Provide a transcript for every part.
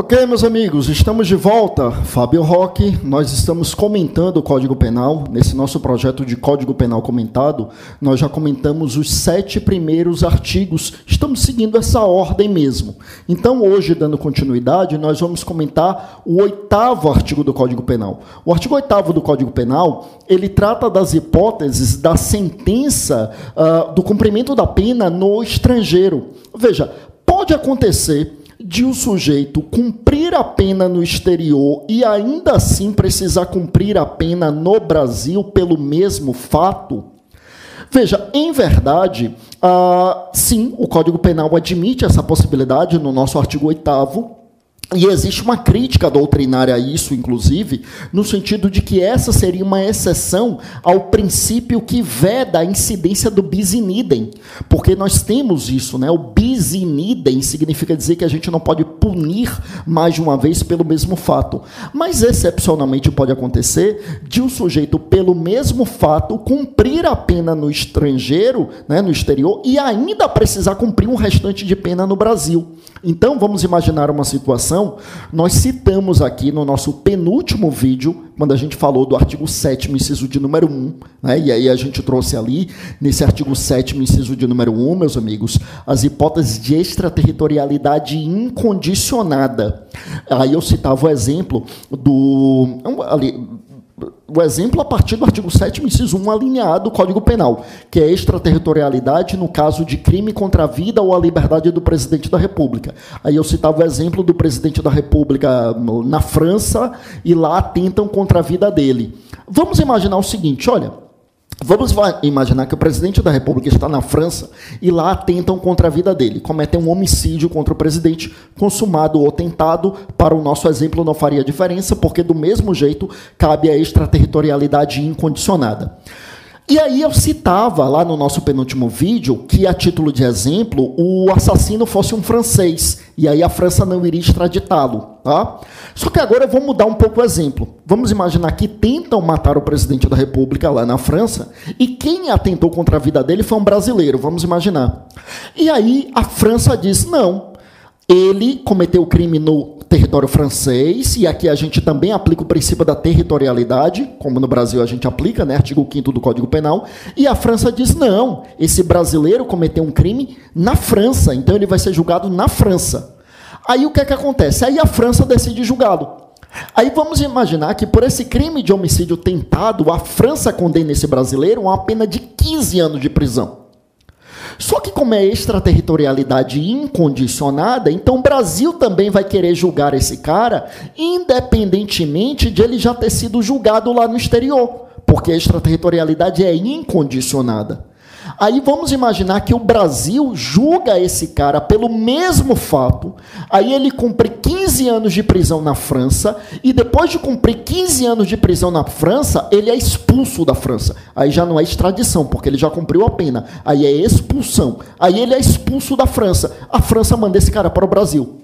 Ok, meus amigos, estamos de volta. Fábio Roque, nós estamos comentando o Código Penal. Nesse nosso projeto de Código Penal comentado, nós já comentamos os sete primeiros artigos. Estamos seguindo essa ordem mesmo. Então, hoje, dando continuidade, nós vamos comentar o oitavo artigo do Código Penal. O artigo oitavo do Código Penal, ele trata das hipóteses da sentença uh, do cumprimento da pena no estrangeiro. Veja, pode acontecer de o um sujeito cumprir a pena no exterior e ainda assim precisar cumprir a pena no Brasil pelo mesmo fato? Veja, em verdade, ah, sim, o Código Penal admite essa possibilidade no nosso artigo 8 e existe uma crítica doutrinária a isso, inclusive, no sentido de que essa seria uma exceção ao princípio que veda a incidência do bis in idem. Porque nós temos isso, né? O bis in idem significa dizer que a gente não pode punir mais de uma vez pelo mesmo fato. Mas, excepcionalmente, pode acontecer de um sujeito, pelo mesmo fato, cumprir a pena no estrangeiro, né, no exterior, e ainda precisar cumprir um restante de pena no Brasil. Então, vamos imaginar uma situação. Nós citamos aqui no nosso penúltimo vídeo, quando a gente falou do artigo 7, inciso de número 1, né? e aí a gente trouxe ali, nesse artigo 7, inciso de número 1, meus amigos, as hipóteses de extraterritorialidade incondicionada. Aí eu citava o exemplo do. Ali, o exemplo a partir do artigo 7 inciso 1 alinhado do Código Penal, que é extraterritorialidade no caso de crime contra a vida ou a liberdade do presidente da República. Aí eu citava o exemplo do presidente da República na França e lá atentam contra a vida dele. Vamos imaginar o seguinte, olha, Vamos imaginar que o presidente da República está na França e lá atentam contra a vida dele, cometem um homicídio contra o presidente, consumado ou tentado. Para o nosso exemplo, não faria diferença, porque do mesmo jeito cabe a extraterritorialidade incondicionada. E aí eu citava lá no nosso penúltimo vídeo que, a título de exemplo, o assassino fosse um francês, e aí a França não iria extraditá-lo. Tá? Só que agora eu vou mudar um pouco o exemplo. Vamos imaginar que tentam matar o presidente da República lá na França, e quem atentou contra a vida dele foi um brasileiro, vamos imaginar. E aí a França diz: não, ele cometeu o crime no território francês, e aqui a gente também aplica o princípio da territorialidade, como no Brasil a gente aplica, né, artigo 5 do Código Penal, e a França diz: não, esse brasileiro cometeu um crime na França, então ele vai ser julgado na França. Aí o que é que acontece? Aí a França decide julgá-lo. Aí vamos imaginar que por esse crime de homicídio tentado, a França condena esse brasileiro a uma pena de 15 anos de prisão. Só que, como é extraterritorialidade incondicionada, então o Brasil também vai querer julgar esse cara, independentemente de ele já ter sido julgado lá no exterior, porque a extraterritorialidade é incondicionada. Aí vamos imaginar que o Brasil julga esse cara pelo mesmo fato, aí ele cumpre 15 anos de prisão na França, e depois de cumprir 15 anos de prisão na França, ele é expulso da França. Aí já não é extradição, porque ele já cumpriu a pena. Aí é expulsão. Aí ele é expulso da França. A França manda esse cara para o Brasil.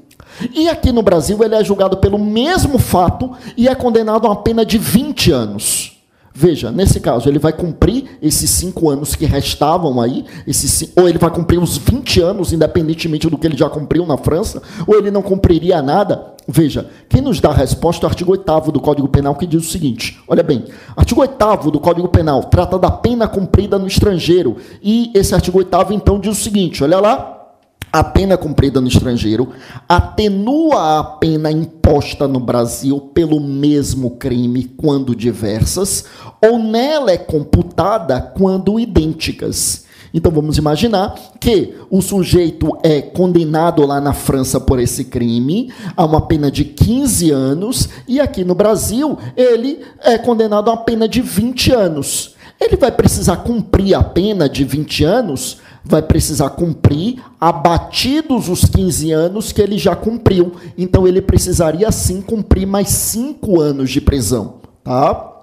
E aqui no Brasil ele é julgado pelo mesmo fato e é condenado a uma pena de 20 anos. Veja, nesse caso, ele vai cumprir esses cinco anos que restavam aí, esses, ou ele vai cumprir os 20 anos, independentemente do que ele já cumpriu na França, ou ele não cumpriria nada. Veja, quem nos dá a resposta é o artigo 8 do Código Penal, que diz o seguinte: olha bem, artigo 8 do Código Penal trata da pena cumprida no estrangeiro, e esse artigo 8 então diz o seguinte: olha lá, a pena cumprida no estrangeiro atenua a pena imposta no Brasil pelo mesmo crime quando diversas, ou nela é computada quando idênticas. Então vamos imaginar que o sujeito é condenado lá na França por esse crime a uma pena de 15 anos e aqui no Brasil ele é condenado a uma pena de 20 anos. Ele vai precisar cumprir a pena de 20 anos vai precisar cumprir abatidos os 15 anos que ele já cumpriu. Então ele precisaria sim cumprir mais 5 anos de prisão, tá?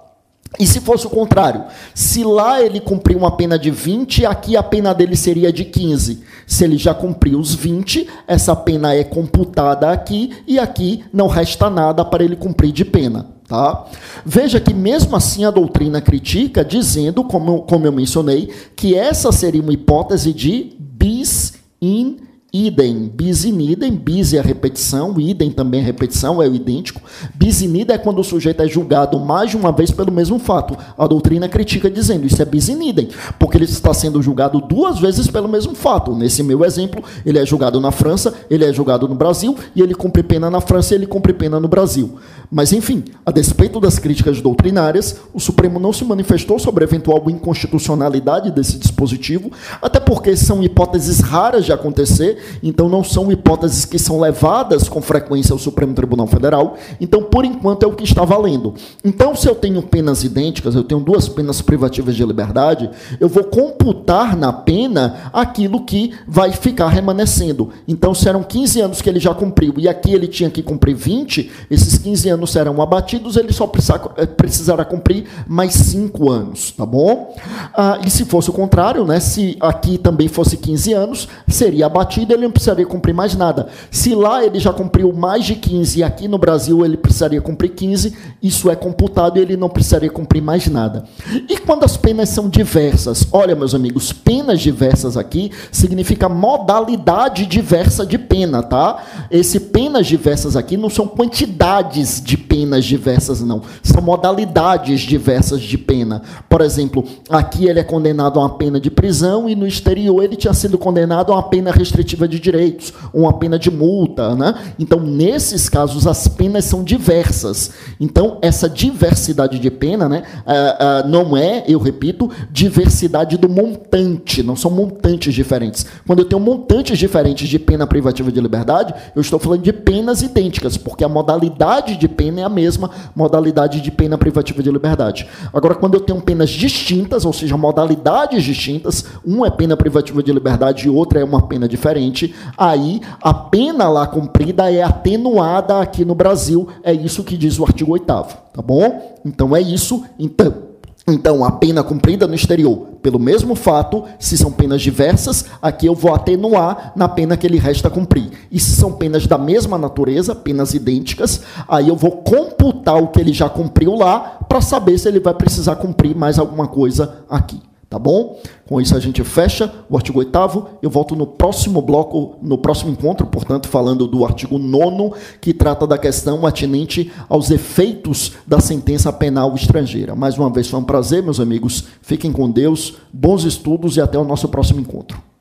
E se fosse o contrário? Se lá ele cumpriu uma pena de 20, aqui a pena dele seria de 15. Se ele já cumpriu os 20, essa pena é computada aqui e aqui não resta nada para ele cumprir de pena. Tá? Veja que mesmo assim a doutrina critica, dizendo, como, como eu mencionei, que essa seria uma hipótese de bis in idem, bis in idem, bis é a repetição, idem também é repetição, é o idêntico. Bis in idem é quando o sujeito é julgado mais de uma vez pelo mesmo fato. A doutrina critica dizendo isso é bis in idem, porque ele está sendo julgado duas vezes pelo mesmo fato. Nesse meu exemplo, ele é julgado na França, ele é julgado no Brasil, e ele cumpre pena na França e ele cumpre pena no Brasil. Mas, enfim, a despeito das críticas doutrinárias, o Supremo não se manifestou sobre a eventual inconstitucionalidade desse dispositivo, até porque são hipóteses raras de acontecer, então não são hipóteses que são levadas com frequência ao Supremo Tribunal Federal. Então, por enquanto, é o que está valendo. Então, se eu tenho penas idênticas, eu tenho duas penas privativas de liberdade, eu vou computar na pena aquilo que vai ficar remanescendo. Então, se eram 15 anos que ele já cumpriu e aqui ele tinha que cumprir 20, esses 15 anos serão abatidos, ele só eh, precisará cumprir mais 5 anos, tá bom? Ah, e se fosse o contrário, né, se aqui também fosse 15 anos, seria abatido, ele não precisaria cumprir mais nada. Se lá ele já cumpriu mais de 15 e aqui no Brasil ele precisaria cumprir 15, isso é computado e ele não precisaria cumprir mais nada. E quando as penas são diversas? Olha, meus amigos, penas diversas aqui significa modalidade diversa de pena, tá? Esse penas diversas aqui não são quantidades de penas diversas, não. São modalidades diversas de pena. Por exemplo, aqui ele é condenado a uma pena de prisão e no exterior ele tinha sido condenado a uma pena restritiva de direitos, uma pena de multa, né? Então, nesses casos, as penas são diversas. Então, essa diversidade de pena, né, uh, uh, não é, eu repito, diversidade do montante, não são montantes diferentes. Quando eu tenho montantes diferentes de pena privativa de liberdade, eu estou falando de penas idênticas, porque a modalidade de pena é a mesma modalidade de pena privativa de liberdade. Agora, quando eu tenho penas distintas, ou seja, modalidades distintas, uma é pena privativa de liberdade e outra é uma pena diferente, aí a pena lá cumprida é atenuada aqui no Brasil. É isso que diz o artigo 8 tá bom? Então é isso. Então, então, a pena cumprida no exterior, pelo mesmo fato, se são penas diversas, aqui eu vou atenuar na pena que ele resta cumprir. E se são penas da mesma natureza, penas idênticas, aí eu vou computar o que ele já cumpriu lá para saber se ele vai precisar cumprir mais alguma coisa aqui. Tá bom? Com isso a gente fecha o artigo 8 Eu volto no próximo bloco, no próximo encontro, portanto, falando do artigo 9 que trata da questão atinente aos efeitos da sentença penal estrangeira. Mais uma vez foi um prazer, meus amigos. Fiquem com Deus, bons estudos e até o nosso próximo encontro.